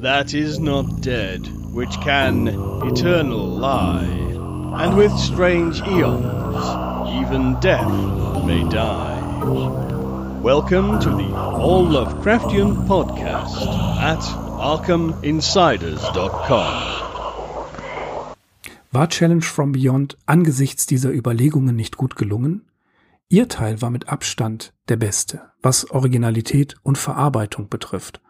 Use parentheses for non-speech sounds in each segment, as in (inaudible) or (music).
that is not dead, which can eternal lie, and with strange eons, even death may die. Welcome to the All Lovecraftian Podcast at ArkhamInsiders.com. War Challenge from Beyond angesichts dieser Überlegungen nicht gut gelungen? Ihr Teil war mit Abstand der beste, was Originalität und Verarbeitung betrifft.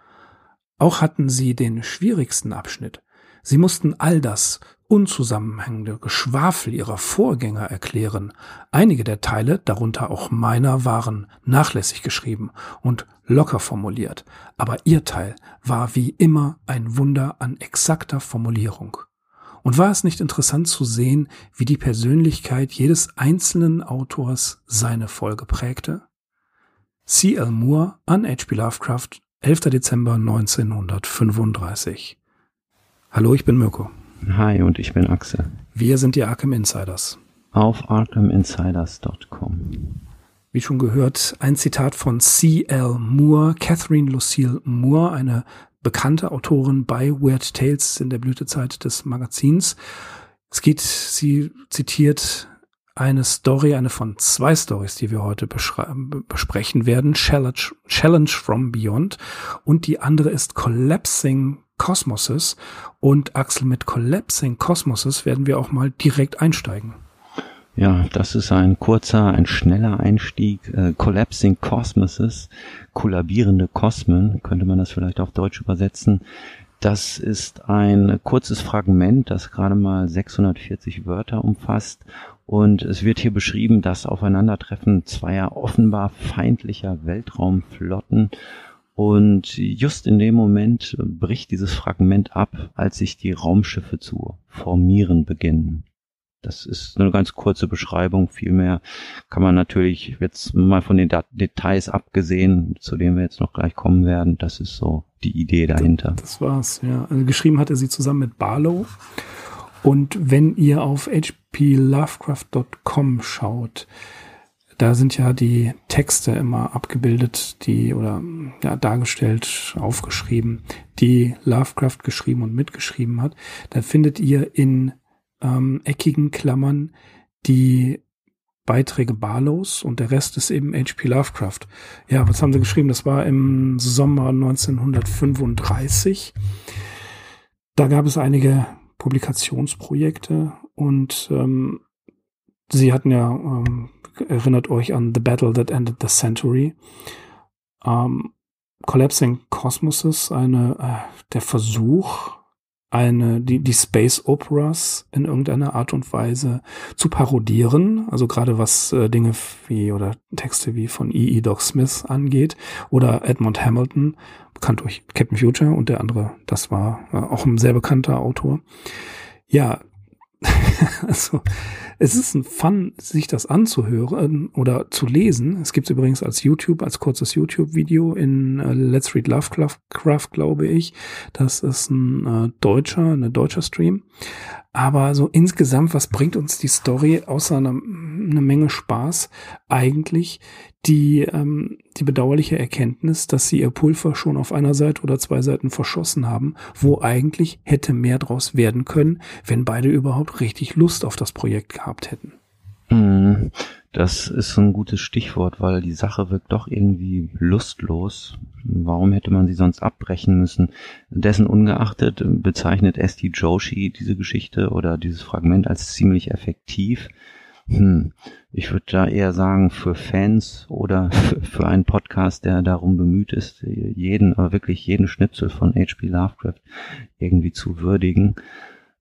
Auch hatten sie den schwierigsten Abschnitt. Sie mussten all das unzusammenhängende Geschwafel ihrer Vorgänger erklären. Einige der Teile, darunter auch meiner, waren nachlässig geschrieben und locker formuliert, aber ihr Teil war wie immer ein Wunder an exakter Formulierung. Und war es nicht interessant zu sehen, wie die Persönlichkeit jedes einzelnen Autors seine Folge prägte? C. L. Moore an H.P. Lovecraft, 11. Dezember 1935. Hallo, ich bin Mirko. Hi, und ich bin Axel. Wir sind die Arkham Insiders. Auf arkhaminsiders.com. Wie schon gehört, ein Zitat von C. L. Moore, Catherine Lucille Moore, eine bekannte Autorin bei Weird Tales in der Blütezeit des Magazins. Es geht, sie zitiert eine Story, eine von zwei Stories, die wir heute besprechen werden. Challenge, Challenge from Beyond. Und die andere ist Collapsing Cosmoses. Und Axel, mit Collapsing Cosmoses werden wir auch mal direkt einsteigen. Ja, das ist ein kurzer, ein schneller Einstieg. Äh, Collapsing Cosmoses, kollabierende Kosmen, könnte man das vielleicht auf Deutsch übersetzen. Das ist ein kurzes Fragment, das gerade mal 640 Wörter umfasst. Und es wird hier beschrieben, das Aufeinandertreffen zweier offenbar feindlicher Weltraumflotten. Und just in dem Moment bricht dieses Fragment ab, als sich die Raumschiffe zu formieren beginnen. Das ist eine ganz kurze Beschreibung. Vielmehr kann man natürlich jetzt mal von den Details abgesehen, zu denen wir jetzt noch gleich kommen werden. Das ist so die Idee dahinter. Das war's, ja. Also geschrieben hat er sie zusammen mit Barlow. Und wenn ihr auf hplovecraft.com schaut, da sind ja die Texte immer abgebildet, die oder ja, dargestellt, aufgeschrieben, die Lovecraft geschrieben und mitgeschrieben hat. Da findet ihr in ähm, eckigen Klammern die Beiträge Barlows und der Rest ist eben H.P. Lovecraft. Ja, was haben sie geschrieben? Das war im Sommer 1935. Da gab es einige Publikationsprojekte und ähm, sie hatten ja, ähm, erinnert euch an The Battle That Ended the Century. Ähm, Collapsing Cosmoses, eine, äh, der Versuch, eine, die, die Space Operas in irgendeiner Art und Weise zu parodieren, also gerade was äh, Dinge wie oder Texte wie von E. E. Doc Smith angeht oder Edmund Hamilton, bekannt durch Captain Future und der andere, das war äh, auch ein sehr bekannter Autor. Ja, (laughs) also es ist ein Fun, sich das anzuhören oder zu lesen. Es gibt es übrigens als YouTube, als kurzes YouTube-Video in äh, Let's Read Lovecraft, glaube ich. Das ist ein äh, deutscher, eine deutscher Stream. Aber so insgesamt, was bringt uns die Story außer einer eine Menge Spaß eigentlich die, ähm, die bedauerliche Erkenntnis, dass sie ihr Pulver schon auf einer Seite oder zwei Seiten verschossen haben, wo eigentlich hätte mehr draus werden können, wenn beide überhaupt richtig Lust auf das Projekt gehabt hätten. Mhm. Das ist ein gutes Stichwort, weil die Sache wirkt doch irgendwie lustlos. Warum hätte man sie sonst abbrechen müssen? Dessen ungeachtet bezeichnet Esti Joshi diese Geschichte oder dieses Fragment als ziemlich effektiv. Hm, ich würde da eher sagen, für Fans oder für einen Podcast, der darum bemüht ist, jeden, aber wirklich jeden Schnipsel von H.P. Lovecraft irgendwie zu würdigen.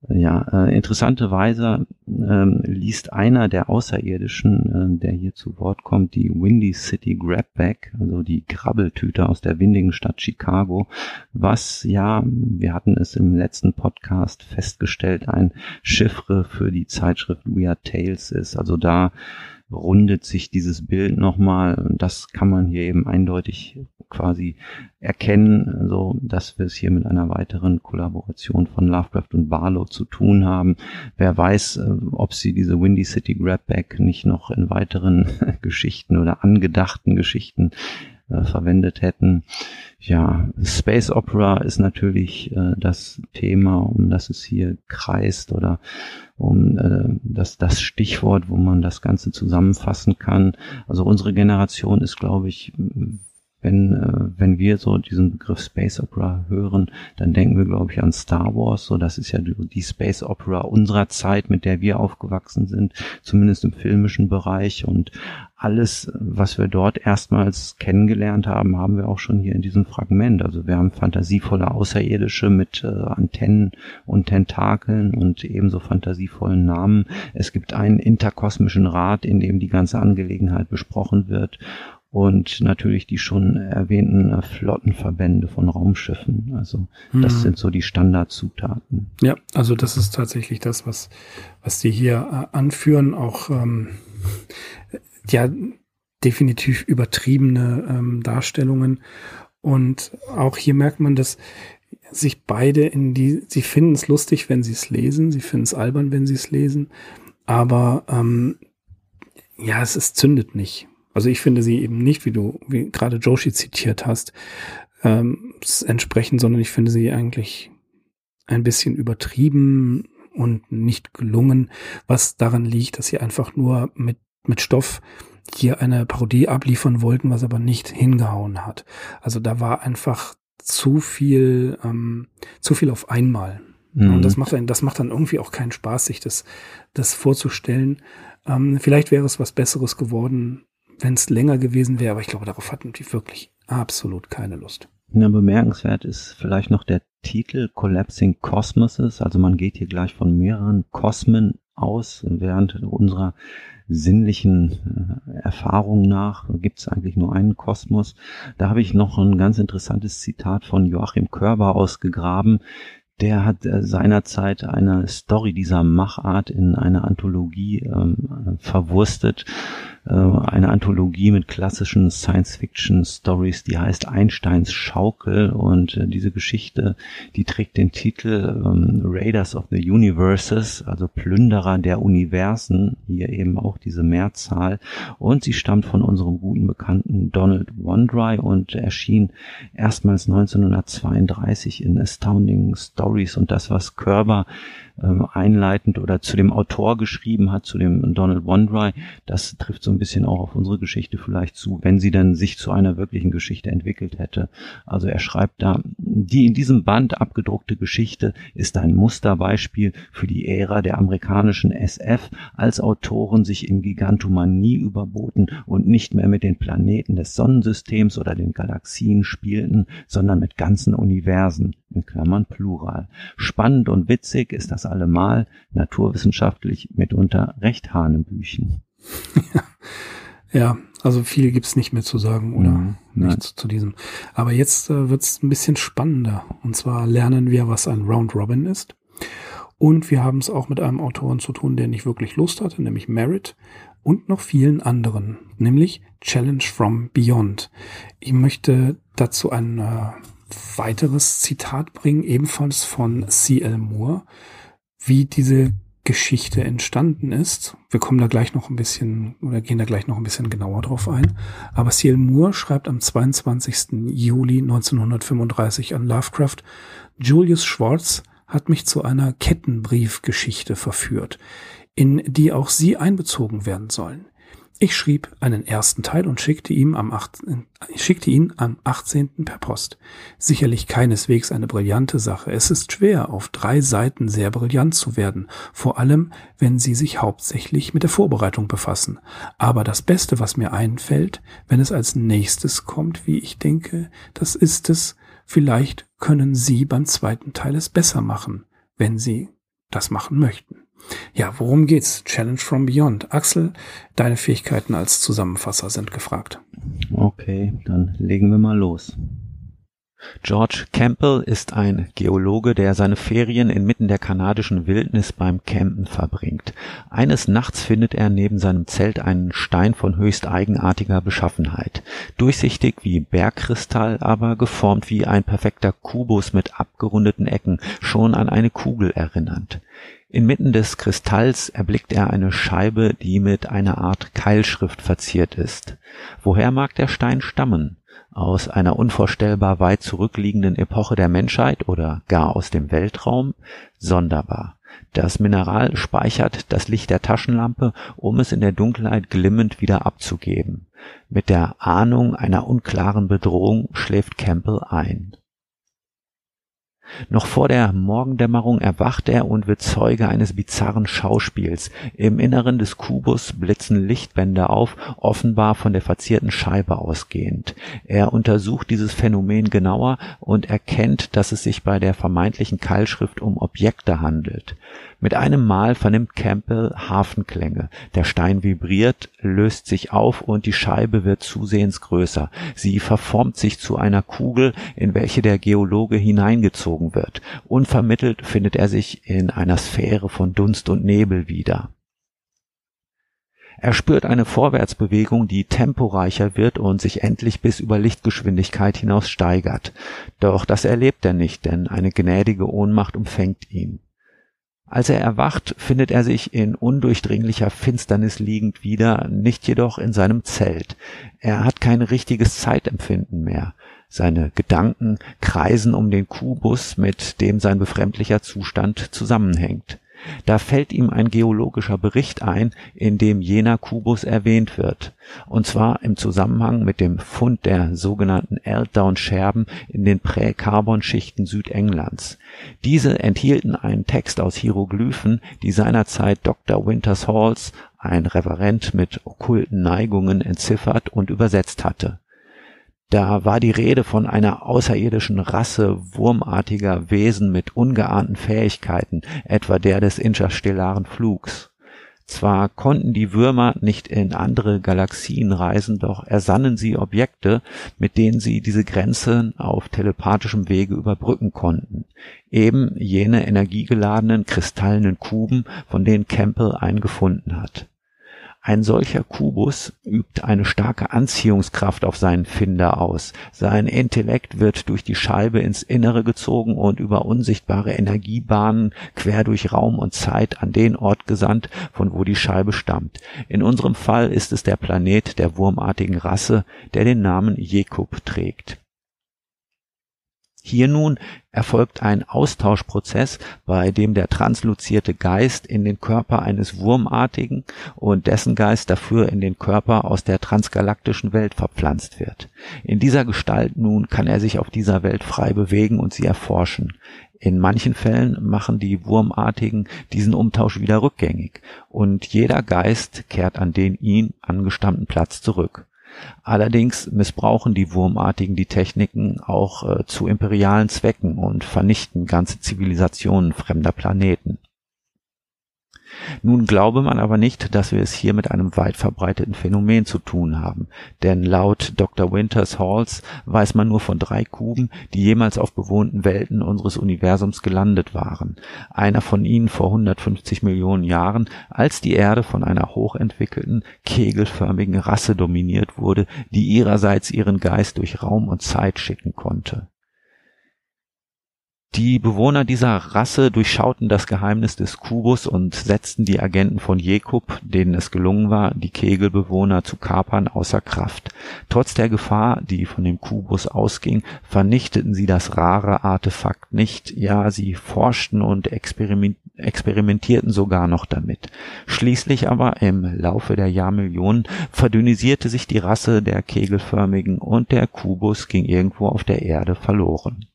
Ja, äh, interessanterweise ähm, liest einer der Außerirdischen, äh, der hier zu Wort kommt, die Windy City Grabback, also die Krabbeltüte aus der windigen Stadt Chicago, was ja, wir hatten es im letzten Podcast festgestellt, ein Chiffre für die Zeitschrift Weird Tales ist. Also da rundet sich dieses Bild nochmal. Das kann man hier eben eindeutig quasi erkennen, so dass wir es hier mit einer weiteren Kollaboration von Lovecraft und Barlow zu tun haben. Wer weiß, äh, ob sie diese Windy City Grabback nicht noch in weiteren (laughs) Geschichten oder angedachten Geschichten äh, verwendet hätten. Ja, Space Opera ist natürlich äh, das Thema, um das es hier kreist oder um äh, das, das Stichwort, wo man das Ganze zusammenfassen kann. Also unsere Generation ist, glaube ich, wenn, äh, wenn wir so diesen Begriff Space Opera hören, dann denken wir, glaube ich, an Star Wars. So, das ist ja die, die Space Opera unserer Zeit, mit der wir aufgewachsen sind, zumindest im filmischen Bereich. Und alles, was wir dort erstmals kennengelernt haben, haben wir auch schon hier in diesem Fragment. Also wir haben fantasievolle Außerirdische mit äh, Antennen und Tentakeln und ebenso fantasievollen Namen. Es gibt einen interkosmischen Rat, in dem die ganze Angelegenheit besprochen wird und natürlich die schon erwähnten äh, Flottenverbände von Raumschiffen. Also das mhm. sind so die Standardzutaten. Ja, also das ist tatsächlich das, was was die hier äh, anführen. Auch ähm, ja definitiv übertriebene ähm, Darstellungen und auch hier merkt man, dass sich beide in die, sie finden es lustig, wenn sie es lesen, sie finden es albern, wenn sie es lesen, aber ähm, ja, es, es zündet nicht. Also ich finde sie eben nicht, wie du wie gerade Joshi zitiert hast, ähm, entsprechend, sondern ich finde sie eigentlich ein bisschen übertrieben und nicht gelungen, was daran liegt, dass sie einfach nur mit, mit Stoff hier eine Parodie abliefern wollten, was aber nicht hingehauen hat. Also da war einfach zu viel, ähm, zu viel auf einmal. Mhm. Und das macht dann, das macht dann irgendwie auch keinen Spaß, sich das, das vorzustellen. Ähm, vielleicht wäre es was Besseres geworden, wenn es länger gewesen wäre, aber ich glaube, darauf hatten die wirklich absolut keine Lust. Ja, bemerkenswert ist vielleicht noch der Titel Collapsing Cosmoses. Also man geht hier gleich von mehreren Kosmen aus. Während unserer sinnlichen äh, Erfahrung nach gibt es eigentlich nur einen Kosmos. Da habe ich noch ein ganz interessantes Zitat von Joachim Körber ausgegraben. Der hat äh, seinerzeit eine Story dieser Machart in einer Anthologie ähm, verwurstet äh, eine Anthologie mit klassischen Science-Fiction-Stories, die heißt Einsteins Schaukel. Und äh, diese Geschichte, die trägt den Titel ähm, Raiders of the Universes, also Plünderer der Universen, hier eben auch diese Mehrzahl. Und sie stammt von unserem guten Bekannten Donald Wondry und erschien erstmals 1932 in Astounding Stories. Und das, was Körber ähm, einleitend oder zu dem Autor geschrieben hat, zu dem Donald Wondry, das trifft so ein bisschen auch auf unsere Geschichte vielleicht zu, wenn sie dann sich zu einer wirklichen Geschichte entwickelt hätte. Also er schreibt da, die in diesem Band abgedruckte Geschichte ist ein Musterbeispiel für die Ära der amerikanischen SF, als Autoren sich in Gigantomanie überboten und nicht mehr mit den Planeten des Sonnensystems oder den Galaxien spielten, sondern mit ganzen Universen, in Klammern Plural. Spannend und witzig ist das allemal, naturwissenschaftlich mitunter recht Hanebüchen. (laughs) ja, also viel gibt's nicht mehr zu sagen oder mhm, nichts zu diesem. Aber jetzt äh, wird's ein bisschen spannender. Und zwar lernen wir, was ein Round Robin ist. Und wir haben es auch mit einem Autoren zu tun, der nicht wirklich Lust hatte, nämlich Merritt und noch vielen anderen, nämlich Challenge from Beyond. Ich möchte dazu ein äh, weiteres Zitat bringen, ebenfalls von C.L. Moore, wie diese Geschichte entstanden ist. Wir kommen da gleich noch ein bisschen oder gehen da gleich noch ein bisschen genauer drauf ein. Aber C.L. Moore schreibt am 22. Juli 1935 an Lovecraft, Julius Schwartz hat mich zu einer Kettenbriefgeschichte verführt, in die auch Sie einbezogen werden sollen. Ich schrieb einen ersten Teil und schickte, ihm am 8, schickte ihn am 18. per Post. Sicherlich keineswegs eine brillante Sache. Es ist schwer, auf drei Seiten sehr brillant zu werden, vor allem, wenn Sie sich hauptsächlich mit der Vorbereitung befassen. Aber das Beste, was mir einfällt, wenn es als nächstes kommt, wie ich denke, das ist es, vielleicht können Sie beim zweiten Teil es besser machen, wenn Sie das machen möchten. Ja, worum geht's? Challenge from Beyond. Axel, deine Fähigkeiten als Zusammenfasser sind gefragt. Okay, dann legen wir mal los. George Campbell ist ein Geologe, der seine Ferien inmitten der kanadischen Wildnis beim Campen verbringt. Eines Nachts findet er neben seinem Zelt einen Stein von höchst eigenartiger Beschaffenheit. Durchsichtig wie Bergkristall, aber geformt wie ein perfekter Kubus mit abgerundeten Ecken, schon an eine Kugel erinnernd. Inmitten des Kristalls erblickt er eine Scheibe, die mit einer Art Keilschrift verziert ist. Woher mag der Stein stammen? aus einer unvorstellbar weit zurückliegenden Epoche der Menschheit oder gar aus dem Weltraum? Sonderbar. Das Mineral speichert das Licht der Taschenlampe, um es in der Dunkelheit glimmend wieder abzugeben. Mit der Ahnung einer unklaren Bedrohung schläft Campbell ein. Noch vor der Morgendämmerung erwacht er und wird Zeuge eines bizarren Schauspiels. Im Inneren des Kubus blitzen Lichtbänder auf, offenbar von der verzierten Scheibe ausgehend. Er untersucht dieses Phänomen genauer und erkennt, dass es sich bei der vermeintlichen Keilschrift um Objekte handelt. Mit einem Mal vernimmt Campbell Hafenklänge. Der Stein vibriert, löst sich auf und die Scheibe wird zusehends größer. Sie verformt sich zu einer Kugel, in welche der Geologe hineingezogen wird. Unvermittelt findet er sich in einer Sphäre von Dunst und Nebel wieder. Er spürt eine Vorwärtsbewegung, die temporeicher wird und sich endlich bis über Lichtgeschwindigkeit hinaus steigert. Doch das erlebt er nicht, denn eine gnädige Ohnmacht umfängt ihn. Als er erwacht, findet er sich in undurchdringlicher Finsternis liegend wieder, nicht jedoch in seinem Zelt. Er hat kein richtiges Zeitempfinden mehr. Seine Gedanken kreisen um den Kubus, mit dem sein befremdlicher Zustand zusammenhängt. Da fällt ihm ein geologischer Bericht ein, in dem jener Kubus erwähnt wird, und zwar im Zusammenhang mit dem Fund der sogenannten Eltdown-Scherben in den Präkarbonschichten Südenglands. Diese enthielten einen Text aus Hieroglyphen, die seinerzeit Dr. Winters Halls, ein Reverend mit okkulten Neigungen, entziffert und übersetzt hatte da war die Rede von einer außerirdischen Rasse wurmartiger Wesen mit ungeahnten Fähigkeiten, etwa der des interstellaren Flugs. Zwar konnten die Würmer nicht in andere Galaxien reisen, doch ersannen sie Objekte, mit denen sie diese Grenze auf telepathischem Wege überbrücken konnten. Eben jene energiegeladenen kristallenen Kuben, von denen Campbell einen gefunden hat. Ein solcher Kubus übt eine starke Anziehungskraft auf seinen Finder aus. Sein Intellekt wird durch die Scheibe ins Innere gezogen und über unsichtbare Energiebahnen quer durch Raum und Zeit an den Ort gesandt, von wo die Scheibe stammt. In unserem Fall ist es der Planet der wurmartigen Rasse, der den Namen Jekub trägt. Hier nun erfolgt ein Austauschprozess, bei dem der transluzierte Geist in den Körper eines Wurmartigen und dessen Geist dafür in den Körper aus der transgalaktischen Welt verpflanzt wird. In dieser Gestalt nun kann er sich auf dieser Welt frei bewegen und sie erforschen. In manchen Fällen machen die Wurmartigen diesen Umtausch wieder rückgängig und jeder Geist kehrt an den ihn angestammten Platz zurück. Allerdings missbrauchen die Wurmartigen die Techniken auch äh, zu imperialen Zwecken und vernichten ganze Zivilisationen fremder Planeten nun glaube man aber nicht, dass wir es hier mit einem weit verbreiteten Phänomen zu tun haben, denn laut Dr. Winters Halls weiß man nur von drei Kuben, die jemals auf bewohnten Welten unseres Universums gelandet waren. Einer von ihnen vor 150 Millionen Jahren, als die Erde von einer hochentwickelten, kegelförmigen Rasse dominiert wurde, die ihrerseits ihren Geist durch Raum und Zeit schicken konnte. Die Bewohner dieser Rasse durchschauten das Geheimnis des Kubus und setzten die Agenten von Jekub, denen es gelungen war, die Kegelbewohner zu kapern, außer Kraft. Trotz der Gefahr, die von dem Kubus ausging, vernichteten sie das rare Artefakt nicht, ja, sie forschten und experimentierten sogar noch damit. Schließlich aber im Laufe der Jahrmillionen verdünnisierte sich die Rasse der Kegelförmigen und der Kubus ging irgendwo auf der Erde verloren.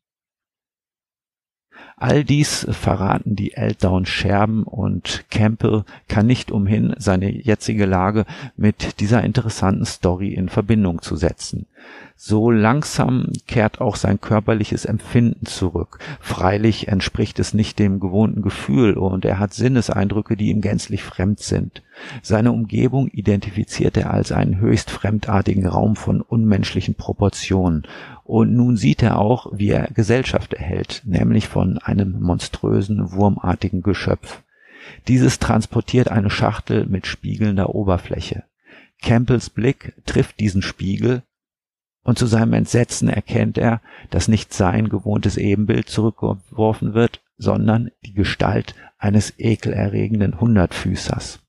All dies verraten die Eltdown-Scherben und Campbell kann nicht umhin, seine jetzige Lage mit dieser interessanten Story in Verbindung zu setzen. So langsam kehrt auch sein körperliches Empfinden zurück. Freilich entspricht es nicht dem gewohnten Gefühl und er hat Sinneseindrücke, die ihm gänzlich fremd sind. Seine Umgebung identifiziert er als einen höchst fremdartigen Raum von unmenschlichen Proportionen. Und nun sieht er auch, wie er Gesellschaft erhält, nämlich von einem monströsen, wurmartigen Geschöpf. Dieses transportiert eine Schachtel mit spiegelnder Oberfläche. Campbells Blick trifft diesen Spiegel und zu seinem Entsetzen erkennt er, dass nicht sein gewohntes Ebenbild zurückgeworfen wird, sondern die Gestalt eines ekelerregenden Hundertfüßers.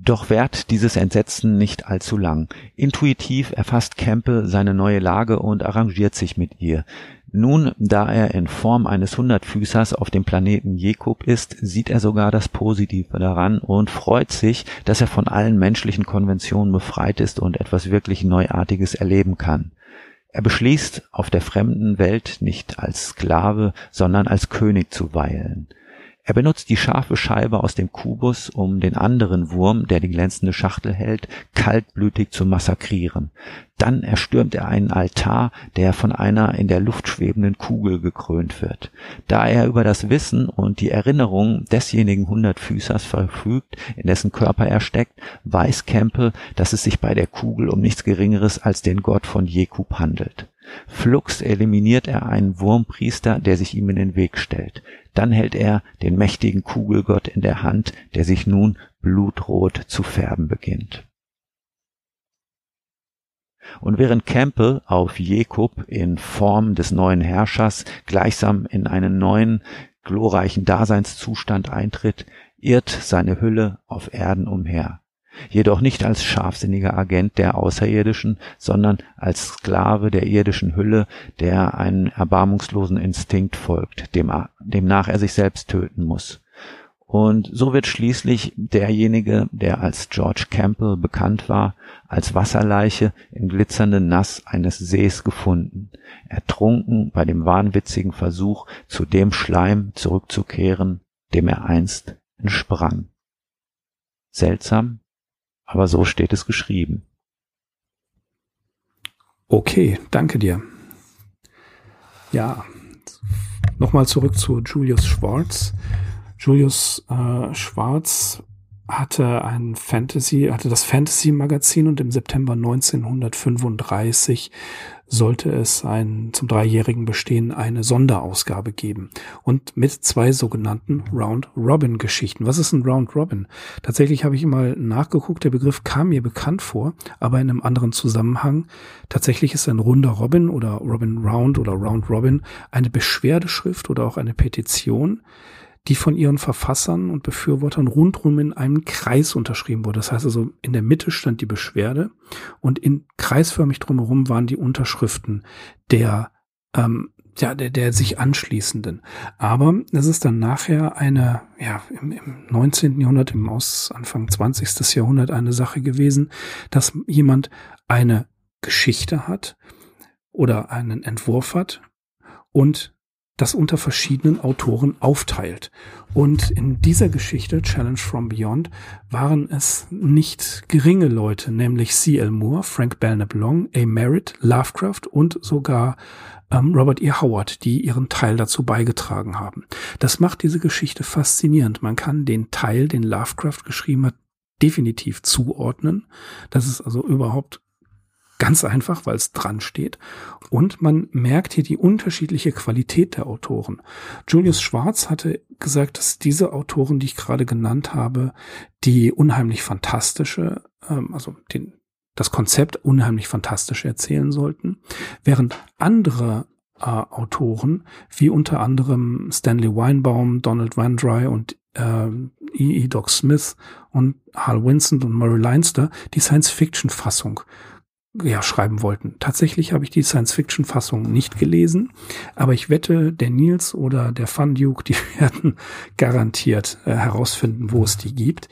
Doch währt dieses Entsetzen nicht allzu lang. Intuitiv erfasst Kempe seine neue Lage und arrangiert sich mit ihr. Nun, da er in Form eines Hundertfüßers auf dem Planeten Jekub ist, sieht er sogar das Positive daran und freut sich, dass er von allen menschlichen Konventionen befreit ist und etwas wirklich Neuartiges erleben kann. Er beschließt, auf der fremden Welt nicht als Sklave, sondern als König zu weilen. Er benutzt die scharfe Scheibe aus dem Kubus, um den anderen Wurm, der die glänzende Schachtel hält, kaltblütig zu massakrieren. Dann erstürmt er einen Altar, der von einer in der Luft schwebenden Kugel gekrönt wird. Da er über das Wissen und die Erinnerung desjenigen Hundertfüßers verfügt, in dessen Körper er steckt, weiß Kempe, dass es sich bei der Kugel um nichts Geringeres als den Gott von Jekub handelt. Flugs eliminiert er einen Wurmpriester, der sich ihm in den Weg stellt. Dann hält er den mächtigen Kugelgott in der Hand, der sich nun blutrot zu färben beginnt. Und während Campbell auf Jekub in Form des neuen Herrschers gleichsam in einen neuen, glorreichen Daseinszustand eintritt, irrt seine Hülle auf Erden umher jedoch nicht als scharfsinniger Agent der Außerirdischen, sondern als Sklave der irdischen Hülle, der einen erbarmungslosen Instinkt folgt, dem, demnach er sich selbst töten muss. Und so wird schließlich derjenige, der als George Campbell bekannt war, als Wasserleiche im glitzernden Nass eines Sees gefunden, ertrunken bei dem wahnwitzigen Versuch, zu dem Schleim zurückzukehren, dem er einst entsprang. Seltsam, aber so steht es geschrieben. Okay, danke dir. Ja, nochmal zurück zu Julius Schwartz. Julius äh, Schwartz hatte ein Fantasy, hatte das Fantasy Magazin und im September 1935 sollte es ein, zum dreijährigen Bestehen eine Sonderausgabe geben. Und mit zwei sogenannten Round-Robin-Geschichten. Was ist ein Round-Robin? Tatsächlich habe ich mal nachgeguckt, der Begriff kam mir bekannt vor, aber in einem anderen Zusammenhang. Tatsächlich ist ein runder Robin oder Robin Round oder Round Robin eine Beschwerdeschrift oder auch eine Petition, die von ihren Verfassern und Befürwortern rundrum in einem Kreis unterschrieben wurde. Das heißt also, in der Mitte stand die Beschwerde und in kreisförmig drumherum waren die Unterschriften der ähm, ja, der, der sich anschließenden. Aber es ist dann nachher eine, ja, im, im 19. Jahrhundert, im Aus Anfang 20. Jahrhundert eine Sache gewesen, dass jemand eine Geschichte hat oder einen Entwurf hat und das unter verschiedenen Autoren aufteilt. Und in dieser Geschichte, Challenge from Beyond, waren es nicht geringe Leute, nämlich C.L. Moore, Frank Belknap Long, A. Merritt, Lovecraft und sogar ähm, Robert E. Howard, die ihren Teil dazu beigetragen haben. Das macht diese Geschichte faszinierend. Man kann den Teil, den Lovecraft geschrieben hat, definitiv zuordnen. Das ist also überhaupt Ganz einfach, weil es dran steht. Und man merkt hier die unterschiedliche Qualität der Autoren. Julius Schwarz hatte gesagt, dass diese Autoren, die ich gerade genannt habe, die unheimlich fantastische, ähm, also den, das Konzept unheimlich fantastisch erzählen sollten, während andere äh, Autoren, wie unter anderem Stanley Weinbaum, Donald Van Dry und äh, E. E. Doc Smith und Hal Vincent und Murray Leinster die Science-Fiction-Fassung ja, schreiben wollten. Tatsächlich habe ich die Science-Fiction-Fassung nicht gelesen, aber ich wette, der Nils oder der Fun Duke, die (laughs) werden garantiert äh, herausfinden, wo es die gibt.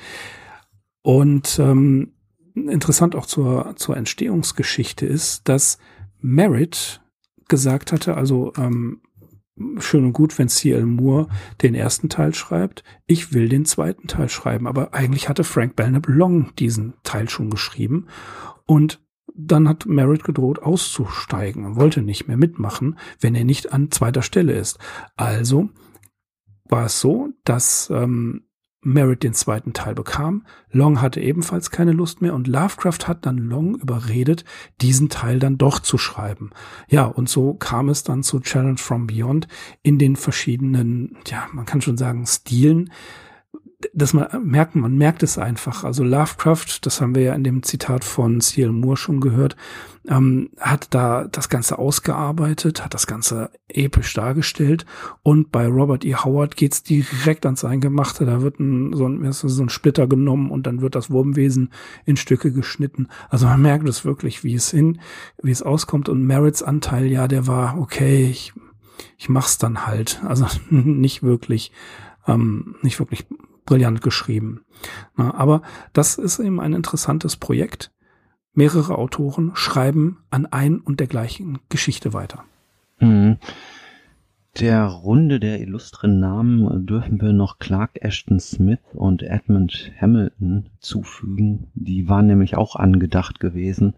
Und ähm, interessant auch zur, zur Entstehungsgeschichte ist, dass Merritt gesagt hatte, also ähm, schön und gut, wenn C.L. Moore den ersten Teil schreibt. Ich will den zweiten Teil schreiben. Aber eigentlich hatte Frank Belknap Long diesen Teil schon geschrieben. Und dann hat Merritt gedroht auszusteigen und wollte nicht mehr mitmachen, wenn er nicht an zweiter Stelle ist. Also war es so, dass ähm, Merritt den zweiten Teil bekam. Long hatte ebenfalls keine Lust mehr und Lovecraft hat dann Long überredet, diesen Teil dann doch zu schreiben. Ja, und so kam es dann zu Challenge from Beyond in den verschiedenen, ja, man kann schon sagen, Stilen dass man merkt, man merkt es einfach. Also Lovecraft, das haben wir ja in dem Zitat von C.L. Moore schon gehört, ähm, hat da das Ganze ausgearbeitet, hat das Ganze episch dargestellt und bei Robert E. Howard geht's direkt ans Eingemachte. Da wird ein, so, ein, so ein Splitter genommen und dann wird das Wurmwesen in Stücke geschnitten. Also man merkt es wirklich, wie es hin, wie es auskommt und Merritts Anteil, ja, der war okay, ich, ich mach's dann halt. Also (laughs) nicht wirklich, ähm, nicht wirklich brillant geschrieben. Na, aber das ist eben ein interessantes Projekt. Mehrere Autoren schreiben an ein und der gleichen Geschichte weiter. Mhm. Der Runde der illustren Namen dürfen wir noch Clark Ashton Smith und Edmund Hamilton zufügen. Die waren nämlich auch angedacht gewesen,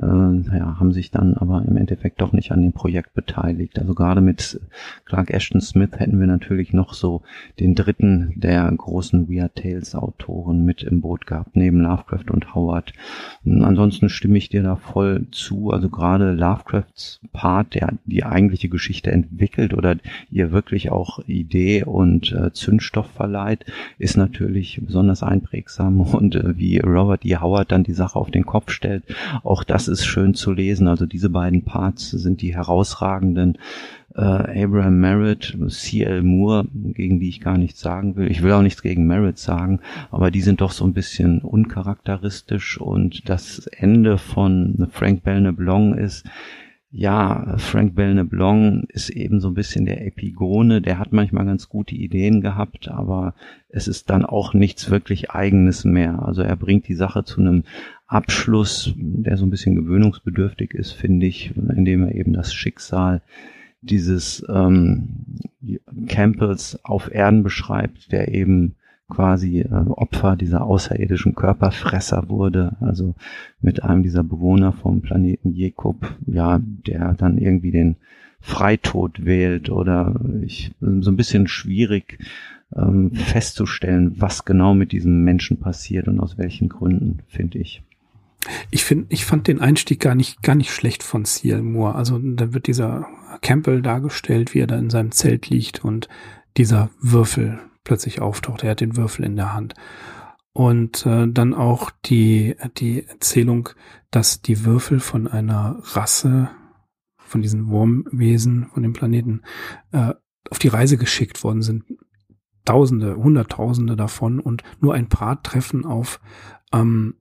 äh, ja, haben sich dann aber im Endeffekt doch nicht an dem Projekt beteiligt. Also gerade mit Clark Ashton Smith hätten wir natürlich noch so den dritten der großen Weird Tales Autoren mit im Boot gehabt, neben Lovecraft und Howard. Ansonsten stimme ich dir da voll zu. Also gerade Lovecrafts Part, der die eigentliche Geschichte entwickelt oder ihr wirklich auch Idee und äh, Zündstoff verleiht, ist natürlich besonders einprägsam (laughs) und äh, wie Robert E. Howard dann die Sache auf den Kopf stellt, auch das ist schön zu lesen. Also diese beiden Parts sind die herausragenden. Äh, Abraham Merritt, C.L. Moore, gegen die ich gar nichts sagen will. Ich will auch nichts gegen Merritt sagen, aber die sind doch so ein bisschen uncharakteristisch und das Ende von Frank Belknap-Long ist, ja, Frank Belknap-Long ist eben so ein bisschen der Epigone, der hat manchmal ganz gute Ideen gehabt, aber es ist dann auch nichts wirklich eigenes mehr. Also er bringt die Sache zu einem Abschluss, der so ein bisschen gewöhnungsbedürftig ist, finde ich, indem er eben das Schicksal dieses ähm, Campbells auf Erden beschreibt, der eben quasi äh, Opfer dieser außerirdischen Körperfresser wurde, also mit einem dieser Bewohner vom Planeten Jakob, ja, der dann irgendwie den Freitod wählt oder ich so ein bisschen schwierig ähm, festzustellen, was genau mit diesem Menschen passiert und aus welchen Gründen, finde ich. Ich finde, ich fand den Einstieg gar nicht, gar nicht schlecht von C.L. Moore. Also da wird dieser Campbell dargestellt, wie er da in seinem Zelt liegt und dieser Würfel plötzlich auftaucht. Er hat den Würfel in der Hand. Und äh, dann auch die, die Erzählung, dass die Würfel von einer Rasse, von diesen Wurmwesen, von dem Planeten, äh, auf die Reise geschickt worden sind. Tausende, Hunderttausende davon und nur ein paar treffen auf ähm,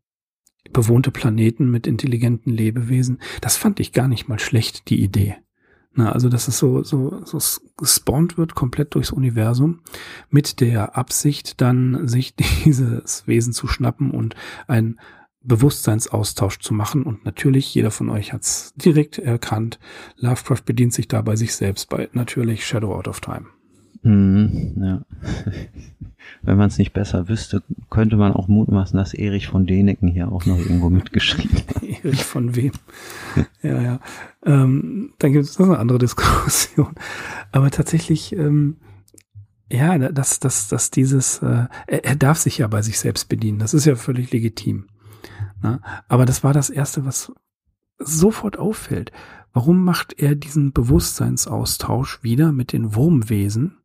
bewohnte Planeten mit intelligenten Lebewesen. Das fand ich gar nicht mal schlecht, die Idee. Na, also, dass es so, so, so gespawnt wird, komplett durchs Universum, mit der Absicht, dann sich (laughs) dieses Wesen zu schnappen und ein Bewusstseinsaustausch zu machen. Und natürlich, jeder von euch hat es direkt erkannt. Lovecraft bedient sich dabei sich selbst bei natürlich Shadow Out of Time. Mhm, ja. (laughs) Wenn man es nicht besser wüsste, könnte man auch mutmaßen, dass Erich von Deneken hier auch noch irgendwo mitgeschrieben hat. (laughs) Erich von wem? ja, ja. Ähm, dann gibt es noch eine andere Diskussion. Aber tatsächlich, ähm, ja, dass, dass, dass dieses, äh, er, er darf sich ja bei sich selbst bedienen. Das ist ja völlig legitim. Na? Aber das war das Erste, was sofort auffällt. Warum macht er diesen Bewusstseinsaustausch wieder mit den Wurmwesen?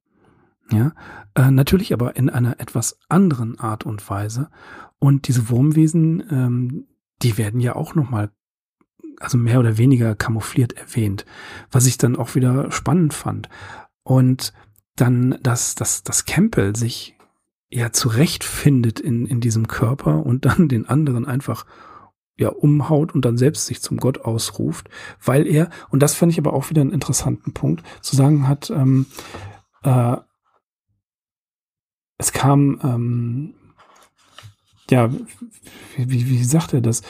Ja, äh, natürlich aber in einer etwas anderen Art und Weise. Und diese Wurmwesen, ähm, die werden ja auch nochmal, also mehr oder weniger kamoufliert erwähnt, was ich dann auch wieder spannend fand. Und dann, dass, dass, dass Campbell sich ja zurechtfindet in, in diesem Körper und dann (laughs) den anderen einfach ja umhaut und dann selbst sich zum Gott ausruft, weil er, und das fand ich aber auch wieder einen interessanten Punkt, zu sagen hat, ähm, äh, es kam, ähm, ja, wie, wie sagt er das?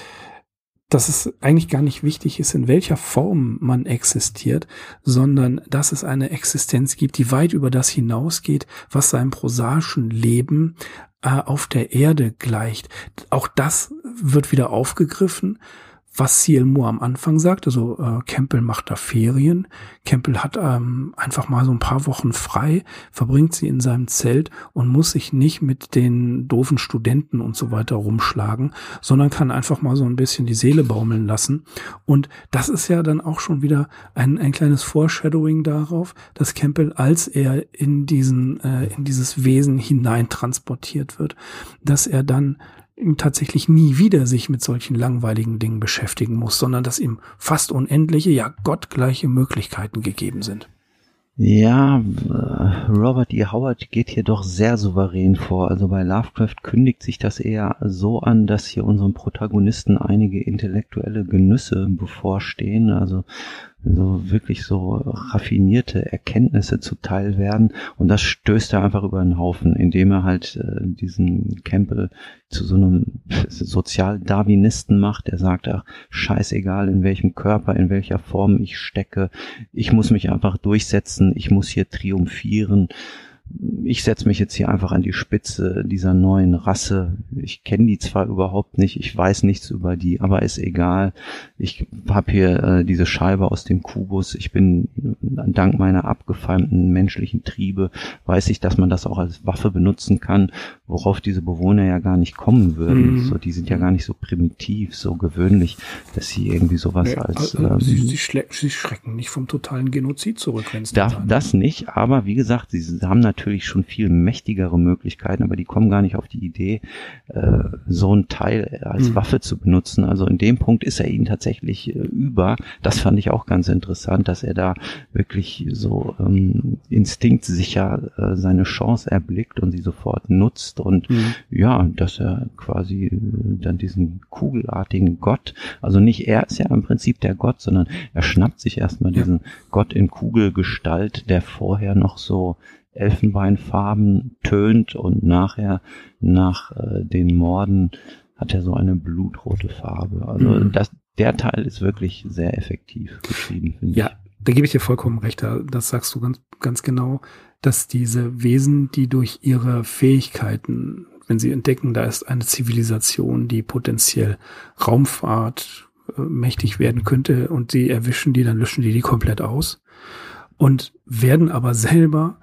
Dass es eigentlich gar nicht wichtig ist, in welcher Form man existiert, sondern dass es eine Existenz gibt, die weit über das hinausgeht, was seinem prosaischen Leben äh, auf der Erde gleicht. Auch das wird wieder aufgegriffen, was C.L. Moore am Anfang sagt, also äh, Campbell macht da Ferien, Campbell hat ähm, einfach mal so ein paar Wochen frei, verbringt sie in seinem Zelt und muss sich nicht mit den doofen Studenten und so weiter rumschlagen, sondern kann einfach mal so ein bisschen die Seele baumeln lassen. Und das ist ja dann auch schon wieder ein, ein kleines Foreshadowing darauf, dass Campbell, als er in diesen, äh, in dieses Wesen hinein transportiert wird, dass er dann tatsächlich nie wieder sich mit solchen langweiligen Dingen beschäftigen muss, sondern dass ihm fast unendliche, ja gottgleiche Möglichkeiten gegeben sind. Ja, äh, Robert E. Howard geht hier doch sehr souverän vor. Also bei Lovecraft kündigt sich das eher so an, dass hier unserem Protagonisten einige intellektuelle Genüsse bevorstehen. Also so wirklich so raffinierte Erkenntnisse zuteil werden. Und das stößt er einfach über den Haufen, indem er halt äh, diesen Campbell zu so einem Sozialdarwinisten macht, der sagt, ach, scheißegal in welchem Körper, in welcher Form ich stecke, ich muss mich einfach durchsetzen, ich muss hier triumphieren ich setze mich jetzt hier einfach an die Spitze dieser neuen Rasse. Ich kenne die zwar überhaupt nicht, ich weiß nichts über die, aber ist egal. Ich habe hier äh, diese Scheibe aus dem Kubus. Ich bin dank meiner abgefeimten menschlichen Triebe, weiß ich, dass man das auch als Waffe benutzen kann, worauf diese Bewohner ja gar nicht kommen würden. Mhm. So, die sind ja gar nicht so primitiv, so gewöhnlich, dass sie irgendwie sowas nee, als... Also, ähm, sie, sie, sie, schrecken nicht vom totalen Genozid zurück, wenn es da, Das nicht, aber wie gesagt, sie haben natürlich natürlich schon viel mächtigere Möglichkeiten, aber die kommen gar nicht auf die Idee, äh, so ein Teil als mhm. Waffe zu benutzen. Also in dem Punkt ist er ihnen tatsächlich äh, über. Das fand ich auch ganz interessant, dass er da wirklich so ähm, instinktsicher äh, seine Chance erblickt und sie sofort nutzt und mhm. ja, dass er quasi äh, dann diesen kugelartigen Gott, also nicht er ist ja im Prinzip der Gott, sondern er schnappt sich erstmal ja. diesen Gott in Kugelgestalt, der vorher noch so Elfenbeinfarben tönt und nachher nach äh, den Morden hat er so eine blutrote Farbe. Also mhm. das, der Teil ist wirklich sehr effektiv geschrieben, finde ja, ich. Ja, da gebe ich dir vollkommen recht. Das sagst du ganz, ganz genau, dass diese Wesen, die durch ihre Fähigkeiten, wenn sie entdecken, da ist eine Zivilisation, die potenziell Raumfahrt äh, mächtig werden könnte und sie erwischen die, dann löschen die die komplett aus und werden aber selber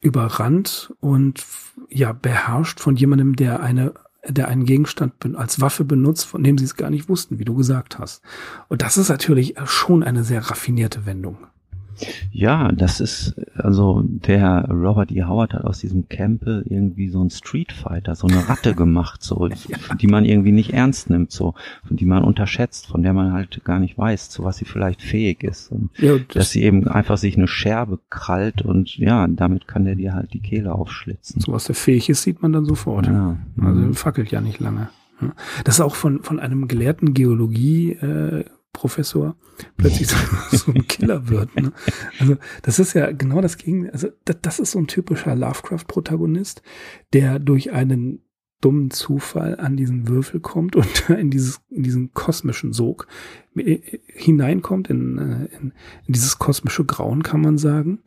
überrannt und ja beherrscht von jemandem, der eine der einen Gegenstand als Waffe benutzt, von dem sie es gar nicht wussten, wie du gesagt hast. Und das ist natürlich schon eine sehr raffinierte Wendung. Ja, das ist, also der Robert E. Howard hat aus diesem Campbell irgendwie so ein Street Fighter, so eine Ratte gemacht, so, (laughs) ja. die man irgendwie nicht ernst nimmt, so, die man unterschätzt, von der man halt gar nicht weiß, zu was sie vielleicht fähig ist. Und ja, das dass sie eben einfach sich eine Scherbe krallt und ja, damit kann der dir halt die Kehle aufschlitzen. So was der fähig ist, sieht man dann sofort. Ja. Also mhm. fackelt ja nicht lange. Das ist auch von, von einem gelehrten Geologie, äh, Professor plötzlich so, so ein Killer wird. Ne? (laughs) Also das ist ja genau das Gegenteil. Also das, das ist so ein typischer Lovecraft-Protagonist, der durch einen dummen Zufall an diesen Würfel kommt und in dieses in diesen kosmischen Sog äh, hineinkommt in, äh, in, in dieses kosmische Grauen kann man sagen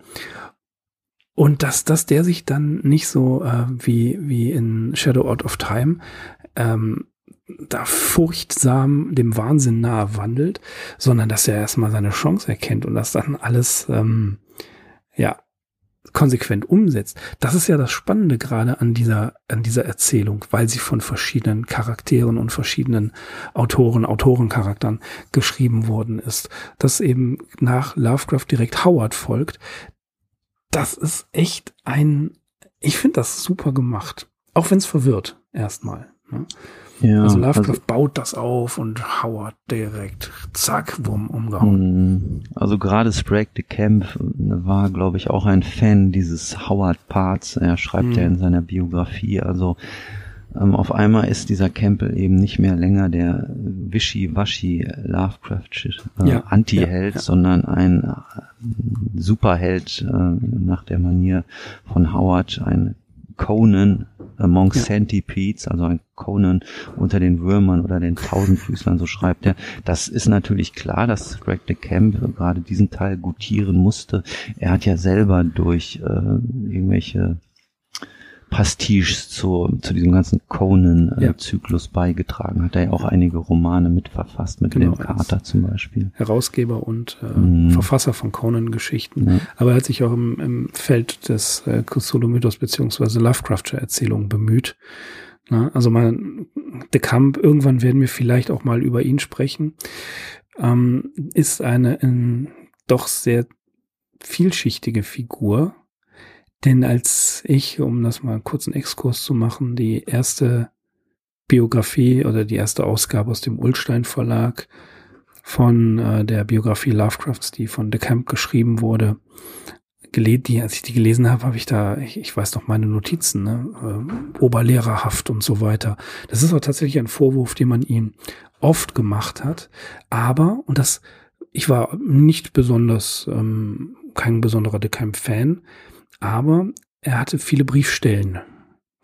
und dass dass der sich dann nicht so äh, wie wie in Shadow Out of Time ähm, da furchtsam dem Wahnsinn nahe wandelt, sondern dass er erstmal seine Chance erkennt und das dann alles ähm, ja konsequent umsetzt. Das ist ja das Spannende gerade an dieser an dieser Erzählung, weil sie von verschiedenen Charakteren und verschiedenen Autoren, Autorencharakteren geschrieben worden ist, dass eben nach Lovecraft direkt Howard folgt. Das ist echt ein, ich finde das super gemacht, auch wenn es verwirrt erstmal. Ne? Ja, also Lovecraft also, baut das auf und Howard direkt, zack, Wurm umgehauen. Hm. Also gerade Sprague de Camp war, glaube ich, auch ein Fan dieses Howard-Parts. Er schreibt mhm. ja in seiner Biografie, also ähm, auf einmal ist dieser Campbell eben nicht mehr länger der wischi-waschi Lovecraft äh, ja, Anti-Held, ja, ja. sondern ein äh, Superheld äh, nach der Manier von Howard, ein Conan among ja. Centipedes, also ein Conan unter den Würmern oder den Tausendfüßlern, so schreibt er. Das ist natürlich klar, dass Greg de Camp gerade diesen Teil gutieren musste. Er hat ja selber durch äh, irgendwelche Pastiches zu, zu diesem ganzen Conan-Zyklus ja. beigetragen. Hat er ja auch einige Romane mitverfasst, mit genau, dem Carter zum Beispiel. Herausgeber und äh, mm. Verfasser von Conan-Geschichten. Ja. Aber er hat sich auch im, im Feld des äh, Cthulhu-Mythos beziehungsweise Lovecraftsche-Erzählungen bemüht. Na, also man, De Camp, irgendwann werden wir vielleicht auch mal über ihn sprechen, ähm, ist eine in, doch sehr vielschichtige Figur, denn als ich, um das mal einen Exkurs zu machen, die erste Biografie oder die erste Ausgabe aus dem Ulstein Verlag von äh, der Biografie Lovecrafts, die von De Camp geschrieben wurde, die, als ich die gelesen habe, habe ich da, ich, ich weiß noch meine Notizen, ne? äh, Oberlehrerhaft und so weiter. Das ist auch tatsächlich ein Vorwurf, den man ihm oft gemacht hat. Aber, und das, ich war nicht besonders, ähm, kein besonderer De Camp-Fan, aber er hatte viele Briefstellen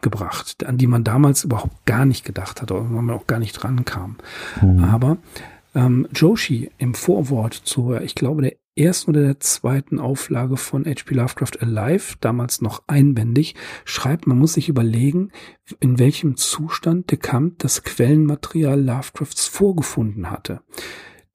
gebracht, an die man damals überhaupt gar nicht gedacht hat, oder wo man auch gar nicht rankam. Mhm. Aber ähm, Joshi im Vorwort zur, ich glaube, der ersten oder der zweiten Auflage von H.P. Lovecraft Alive, damals noch einbändig, schreibt, man muss sich überlegen, in welchem Zustand der Camp das Quellenmaterial Lovecrafts vorgefunden hatte.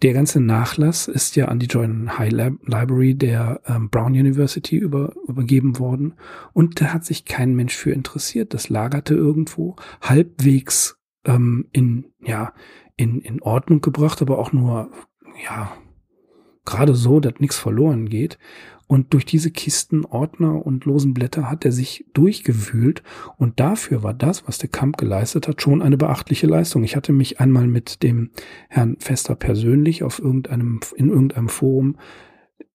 Der ganze Nachlass ist ja an die Joint High Lab Library der ähm, Brown University über, übergeben worden und da hat sich kein Mensch für interessiert. Das lagerte irgendwo halbwegs ähm, in, ja, in, in Ordnung gebracht, aber auch nur, ja, gerade so, dass nichts verloren geht. Und durch diese Kisten, Ordner und losen Blätter hat er sich durchgewühlt. Und dafür war das, was der Kamp geleistet hat, schon eine beachtliche Leistung. Ich hatte mich einmal mit dem Herrn Fester persönlich auf irgendeinem, in irgendeinem Forum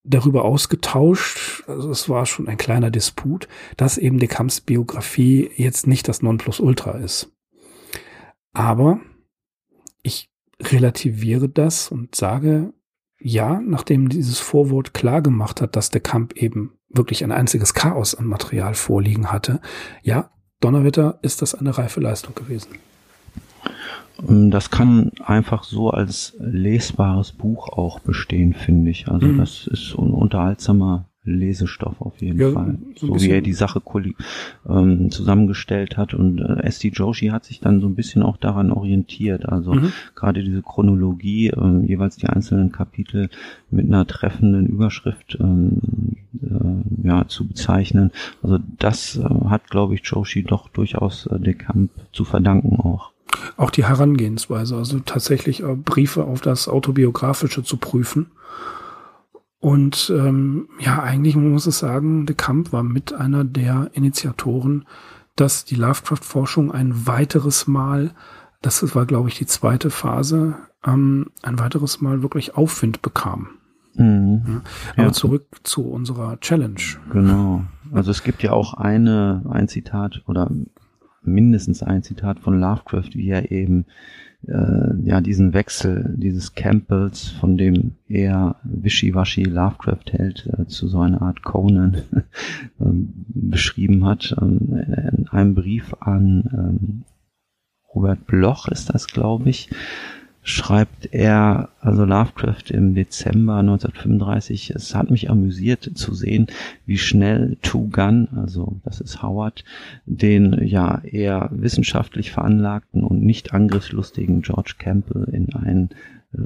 darüber ausgetauscht. Also es war schon ein kleiner Disput, dass eben de Camps Biografie jetzt nicht das Nonplusultra ist. Aber ich relativiere das und sage, ja, nachdem dieses Vorwort klar gemacht hat, dass der Kamp eben wirklich ein einziges Chaos an Material vorliegen hatte, ja, Donnerwetter ist das eine reife Leistung gewesen. Ähm, das kann einfach so als lesbares Buch auch bestehen, finde ich. Also mhm. das ist ein unterhaltsamer Lesestoff auf jeden ja, Fall. So, so wie er die Sache ähm, zusammengestellt hat. Und äh, S.D. Joshi hat sich dann so ein bisschen auch daran orientiert. Also mhm. gerade diese Chronologie, ähm, jeweils die einzelnen Kapitel mit einer treffenden Überschrift ähm, äh, ja, zu bezeichnen. Also das äh, hat, glaube ich, Joshi doch durchaus äh, De Camp zu verdanken auch. Auch die Herangehensweise, also tatsächlich äh, Briefe auf das Autobiografische zu prüfen und ähm, ja, eigentlich muss es sagen, De Camp war mit einer der Initiatoren, dass die Lovecraft-Forschung ein weiteres Mal, das war, glaube ich, die zweite Phase, ähm, ein weiteres Mal wirklich Aufwind bekam. Mhm. Ja, aber ja. zurück zu unserer Challenge. Genau. Also es gibt ja auch eine, ein Zitat oder mindestens ein Zitat von Lovecraft, wie er eben äh, ja diesen Wechsel dieses Campbells, von dem er Wischiwaschi Lovecraft hält, äh, zu so einer Art Conan (laughs) äh, beschrieben hat. Ähm, in einem Brief an ähm, Robert Bloch ist das, glaube ich, schreibt er, also Lovecraft im Dezember 1935, es hat mich amüsiert zu sehen, wie schnell Two Gun, also das ist Howard, den ja eher wissenschaftlich veranlagten und nicht angriffslustigen George Campbell in einen äh,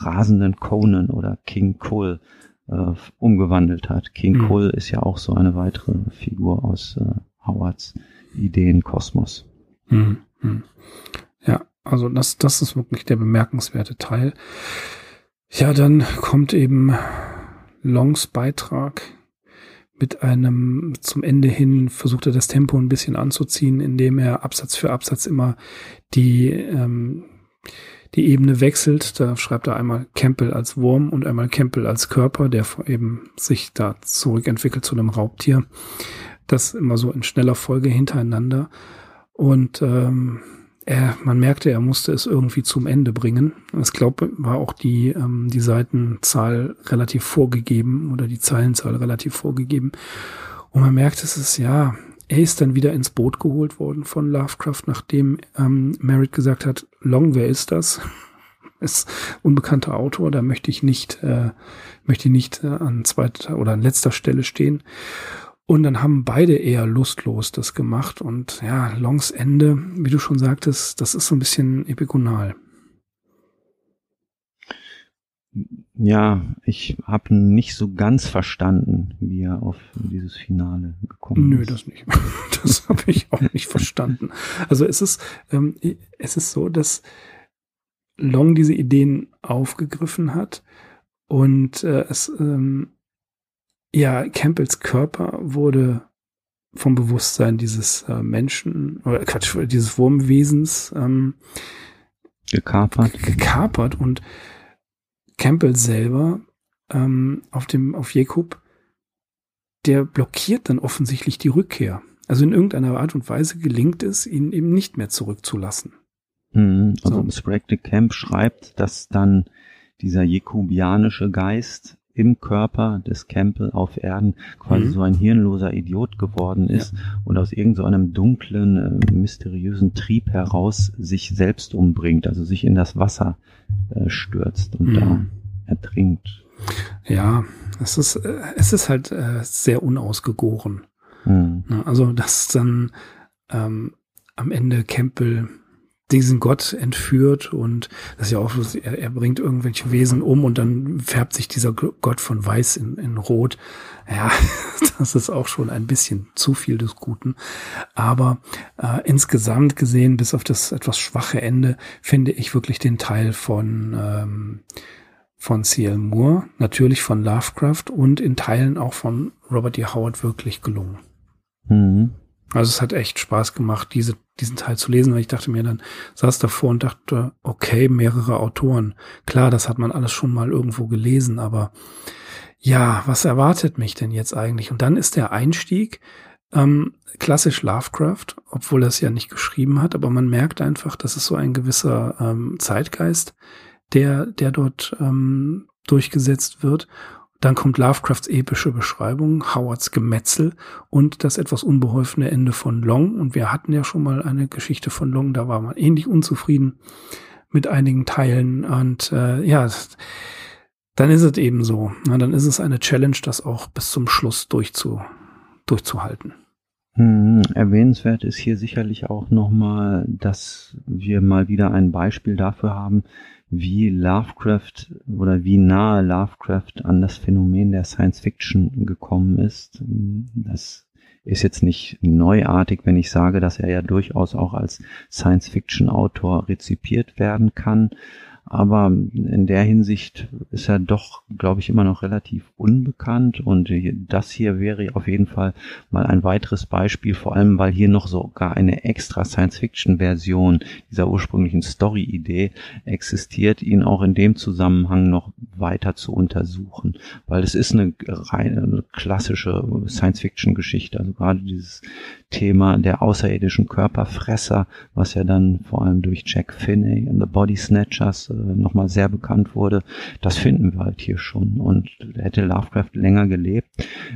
rasenden Conan oder King Cole äh, umgewandelt hat. King mhm. Cole ist ja auch so eine weitere Figur aus äh, Howards Ideenkosmos. Mhm. Also das, das ist wirklich der bemerkenswerte Teil. Ja, dann kommt eben Longs Beitrag mit einem zum Ende hin versucht er das Tempo ein bisschen anzuziehen, indem er Absatz für Absatz immer die ähm, die Ebene wechselt. Da schreibt er einmal Campbell als Wurm und einmal Campbell als Körper, der eben sich da zurückentwickelt zu einem Raubtier. Das immer so in schneller Folge hintereinander. Und ähm, er, man merkte, er musste es irgendwie zum Ende bringen. Ich glaube, war auch die, ähm, die Seitenzahl relativ vorgegeben oder die Zeilenzahl relativ vorgegeben. Und man merkte, es ist ja, er ist dann wieder ins Boot geholt worden von Lovecraft, nachdem ähm, Merritt gesagt hat, Long, wer ist das? (laughs) ist unbekannter Autor, da möchte ich nicht, äh, möchte ich nicht äh, an zweiter oder an letzter Stelle stehen. Und dann haben beide eher lustlos das gemacht. Und ja, Longs Ende, wie du schon sagtest, das ist so ein bisschen epigonal. Ja, ich habe nicht so ganz verstanden, wie er auf dieses Finale gekommen Nö, ist. das nicht. (laughs) Das habe ich auch nicht verstanden. Also es ist, ähm, es ist so, dass Long diese Ideen aufgegriffen hat und äh, es, ähm, ja, Campbells Körper wurde vom Bewusstsein dieses äh, Menschen, oder Quatsch, dieses Wurmwesens ähm, gekapert. gekapert und Campbell selber ähm, auf dem auf Jacob, der blockiert dann offensichtlich die Rückkehr. Also in irgendeiner Art und Weise gelingt es, ihn eben nicht mehr zurückzulassen. Mhm, also So. Sprague de Camp schreibt, dass dann dieser jakobianische Geist im Körper des Campbell auf Erden quasi Mhm. so ein hirnloser Idiot geworden ist und aus irgendeinem dunklen, äh, mysteriösen Trieb heraus sich selbst umbringt, also sich in das Wasser äh, stürzt und Mhm. da ertrinkt. Ja, es ist, äh, es ist halt äh, sehr unausgegoren. Mhm. Ne? Also, dass dann ähm, am Ende Campbell diesen Gott entführt und das ist ja auch, er, er bringt irgendwelche Wesen um und dann färbt sich dieser Gott von weiß in, in rot. Ja, (laughs) das ist auch schon ein bisschen zu viel des Guten. Aber äh, insgesamt gesehen, bis auf das etwas schwache Ende, finde ich wirklich den Teil von ähm, von C.L. Moore, natürlich von Lovecraft und in Teilen auch von Robert E. Howard wirklich gelungen. Mhm. Also es hat echt Spaß gemacht, diese, diesen Teil zu lesen, weil ich dachte mir dann, saß davor und dachte, okay, mehrere Autoren. Klar, das hat man alles schon mal irgendwo gelesen, aber ja, was erwartet mich denn jetzt eigentlich? Und dann ist der Einstieg ähm, klassisch Lovecraft, obwohl er es ja nicht geschrieben hat, aber man merkt einfach, das ist so ein gewisser ähm, Zeitgeist, der, der dort ähm, durchgesetzt wird. Dann kommt Lovecrafts epische Beschreibung, Howards Gemetzel und das etwas unbeholfene Ende von Long. Und wir hatten ja schon mal eine Geschichte von Long, da war man ähnlich unzufrieden mit einigen Teilen. Und äh, ja, dann ist es eben so. Na, dann ist es eine Challenge, das auch bis zum Schluss durchzu, durchzuhalten. Hm, erwähnenswert ist hier sicherlich auch nochmal, dass wir mal wieder ein Beispiel dafür haben, wie Lovecraft oder wie nahe Lovecraft an das Phänomen der Science Fiction gekommen ist. Das ist jetzt nicht neuartig, wenn ich sage, dass er ja durchaus auch als Science Fiction Autor rezipiert werden kann. Aber in der Hinsicht ist er doch, glaube ich, immer noch relativ unbekannt. Und das hier wäre auf jeden Fall mal ein weiteres Beispiel, vor allem weil hier noch sogar eine extra Science-Fiction-Version dieser ursprünglichen Story-Idee existiert, ihn auch in dem Zusammenhang noch weiter zu untersuchen. Weil es ist eine reine eine klassische Science-Fiction-Geschichte. Also gerade dieses Thema der außerirdischen Körperfresser, was ja dann vor allem durch Jack Finney in The Body Snatchers nochmal sehr bekannt wurde, das finden wir halt hier schon. Und hätte Lovecraft länger gelebt,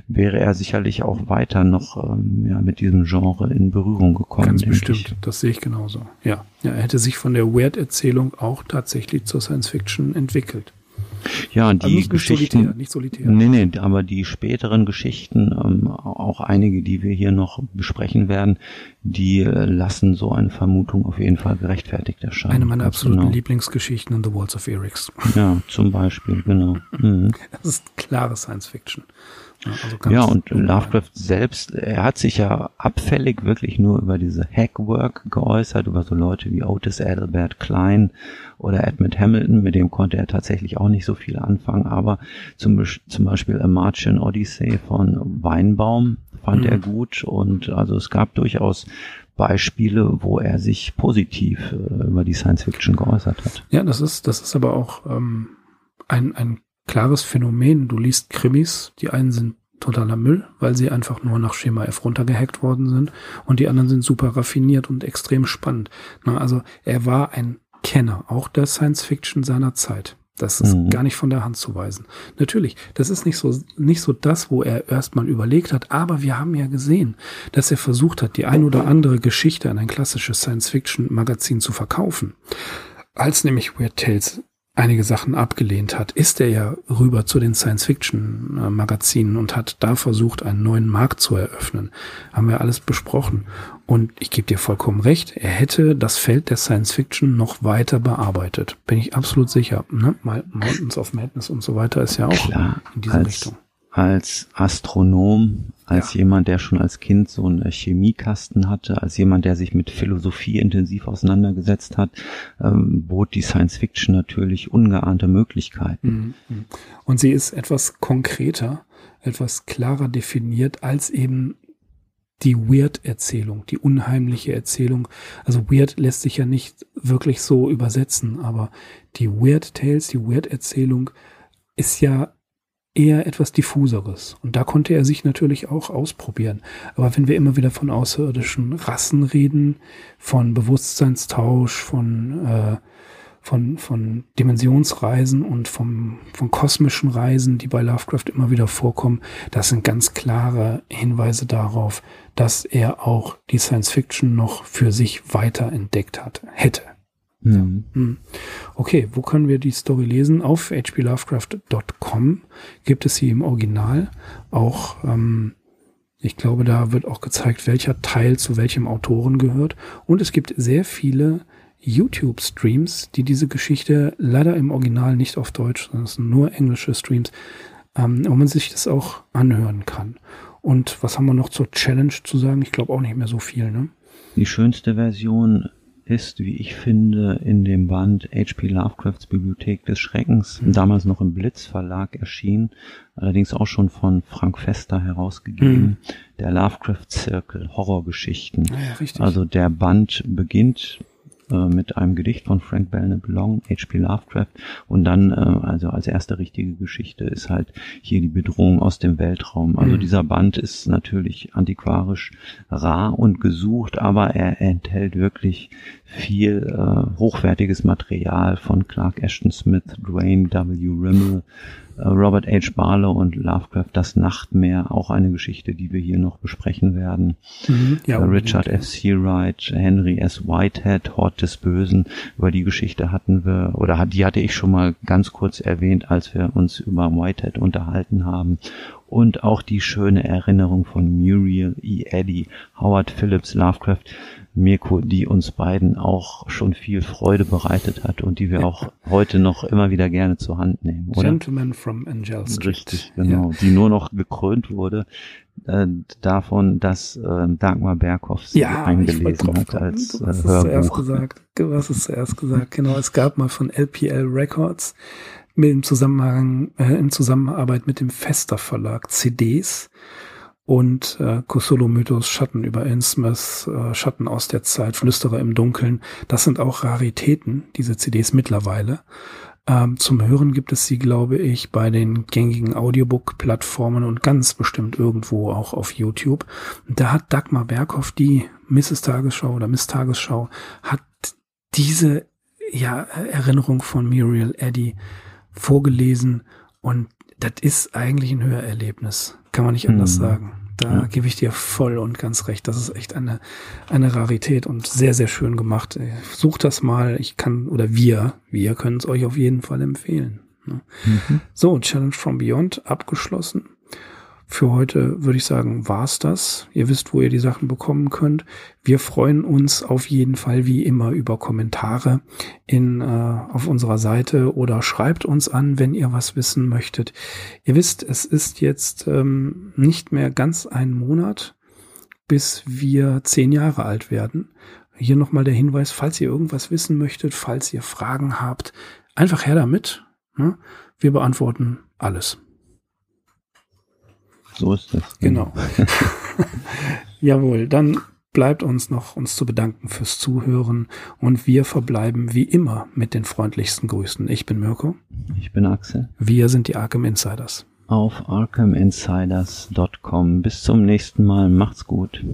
wäre er sicherlich auch weiter noch ähm, ja, mit diesem Genre in Berührung gekommen. Ganz bestimmt, ich. das sehe ich genauso. Ja. ja, er hätte sich von der Weird-Erzählung auch tatsächlich zur Science-Fiction entwickelt. Ja, Also die nicht Geschichten. solitär, nicht solitär. Nee, nee, aber die späteren Geschichten, ähm, auch einige, die wir hier noch besprechen werden, die äh, lassen so eine Vermutung auf jeden Fall gerechtfertigt erscheinen. Eine meiner absoluten genau. Lieblingsgeschichten in The Walls of Eryx. Ja, zum Beispiel, genau. (laughs) Mhm. Das ist klare Science-Fiction. Ja, also Ja, und. Lovecraft selbst, er hat sich ja abfällig wirklich nur über diese Hackwork geäußert, über so Leute wie Otis Adelbert Klein oder Edmund Hamilton, mit dem konnte er tatsächlich auch nicht so viel anfangen, aber zum, zum Beispiel A Martian Odyssey von Weinbaum fand Mhm. er gut und also es gab durchaus Beispiele, wo er sich positiv äh, über die Science Fiction geäußert hat. Ja, das ist, das ist aber auch ähm, ein, ein klares Phänomen. Du liest Krimis, die einen sind totaler Müll, weil sie einfach nur nach Schema F runtergehackt worden sind und die anderen sind super raffiniert und extrem spannend. Na, also er war ein Kenner, auch der Science Fiction seiner Zeit. Das ist Mhm. gar nicht von der Hand zu weisen. Natürlich, das ist nicht so, nicht so das, wo er erstmal überlegt hat, aber wir haben ja gesehen, dass er versucht hat, die ein oder andere Geschichte an ein klassisches Science-Fiction-Magazin zu verkaufen. Als nämlich Weird Tales einige Sachen abgelehnt hat, ist er ja rüber zu den Science-Fiction-Magazinen und hat da versucht, einen neuen Markt zu eröffnen. Haben wir alles besprochen. Und ich gebe dir vollkommen recht, er hätte das Feld der Science-Fiction noch weiter bearbeitet. Bin ich absolut sicher. Ne? Mal Mountains of Madness und so weiter ist ja auch Klar, in diese Richtung. Als Astronom, als Ja. jemand, der schon als Kind so einen Chemiekasten hatte, als jemand, der sich mit Philosophie intensiv auseinandergesetzt hat, ähm, bot die Science Fiction natürlich ungeahnte Möglichkeiten. Mhm. Und sie ist etwas konkreter, etwas klarer definiert als eben die Weird-Erzählung, die unheimliche Erzählung. Also Weird lässt sich ja nicht wirklich so übersetzen, aber die Weird Tales, die Weird-Erzählung ist ja eher etwas diffuseres. Und da konnte er sich natürlich auch ausprobieren. Aber wenn wir immer wieder von außerirdischen Rassen reden, von Bewusstseinstausch, von äh, von, von Dimensionsreisen und vom, von kosmischen Reisen, die bei Lovecraft immer wieder vorkommen, das sind ganz klare Hinweise darauf, dass er auch die Science Fiction noch für sich weiter entdeckt hat, hätte. Mhm. Hm. Okay, wo können wir die Story lesen? Auf hplovecraft.com gibt es sie im Original. Auch, ähm, ich glaube, da wird auch gezeigt, welcher Teil zu welchem Autoren gehört. Und es gibt sehr viele YouTube-Streams, die diese Geschichte leider im Original nicht auf Deutsch, sondern es sind nur englische Streams, ähm, wo man sich das auch anhören kann. Und was haben wir noch zur Challenge zu sagen? Ich glaube auch nicht mehr so viel, ne? Die schönste Version ist, wie ich finde, in dem Band H.P. Lovecrafts Bibliothek des Schreckens, damals noch im Blitz Verlag erschienen, allerdings auch schon von Frank Fester herausgegeben, der Lovecraft Circle Horrorgeschichten. Ah ja, richtig. Also der Band beginnt äh, mit einem Gedicht von Frank Belknap Long, H.P. Lovecraft und dann, äh, also als erste richtige Geschichte ist halt hier die Bedrohung aus dem Weltraum. Also Mhm. dieser Band ist natürlich antiquarisch rar und gesucht, aber er enthält wirklich viel äh, hochwertiges Material von Clark Ashton Smith, Dwayne W. Rimmel, Robert H. Barlow und Lovecraft, das Nachtmeer, auch eine Geschichte, die wir hier noch besprechen werden. Mhm. Äh, unbedingt, Richard ja. F. Seawright, Henry S. Whitehead, Hort des Bösen. Über die Geschichte hatten wir, oder die hatte ich schon mal ganz kurz erwähnt, als wir uns über Whitehead unterhalten haben. Und auch die schöne Erinnerung von Muriel E. Eddy, Howard Phillips Lovecraft, Mirko, die uns beiden auch schon viel Freude bereitet hat und die wir auch (laughs) heute noch immer wieder gerne zur Hand nehmen, oder? Gentleman from Angel Street. Richtig, genau. Die nur noch gekrönt wurde äh, davon, dass äh, Dagmar Berghoff sie Ja, eingelesen hat als äh, hast es zuerst Hörbuch. gesagt. Du hast es zuerst gesagt. Genau, es gab mal von LPL Records mit im Zusammenhang, äh, in Zusammenarbeit mit dem Fester Verlag CDs und äh, Cthulhu Mythos Schatten über Innsmouth, äh, Schatten aus der Zeit, Flüsterer im Dunkeln. Das sind auch Raritäten, diese CDs mittlerweile. Ähm, zum Hören gibt es sie, glaube ich, bei den gängigen Audiobook-Plattformen und ganz bestimmt irgendwo auch auf YouTube. Da hat Dagmar Berghoff, die Mrs. Tagesschau oder Miss Tagesschau, hat diese ja, Erinnerung von Muriel Eddy vorgelesen und das ist eigentlich ein Hörerlebnis. Kann man nicht anders Hm. sagen. Da Ja. gebe ich dir voll und ganz recht. Das ist echt eine, eine Rarität und sehr, sehr schön gemacht. Sucht das mal. Ich kann, oder wir, wir können es euch auf jeden Fall empfehlen. ne? Mhm. So, Challenge from Beyond abgeschlossen. Für heute würde ich sagen, war's das. Ihr wisst, wo ihr die Sachen bekommen könnt. Wir freuen uns auf jeden Fall wie immer über Kommentare in, äh, auf unserer Seite oder schreibt uns an, wenn ihr was wissen möchtet. Ihr wisst, es ist jetzt ähm, nicht mehr ganz ein Monat, bis wir zehn Jahre alt werden. Hier nochmal der Hinweis, falls ihr irgendwas wissen möchtet, falls ihr Fragen habt, einfach her damit. Ne? Wir beantworten alles. So ist es. Genau. (laughs) Jawohl, dann bleibt uns noch uns zu bedanken fürs Zuhören und wir verbleiben wie immer mit den freundlichsten Grüßen. Ich bin Mirko. Ich bin Axel. Wir sind die Arkham Insiders. Auf arkhaminsiders.com. Bis zum nächsten Mal. Macht's gut.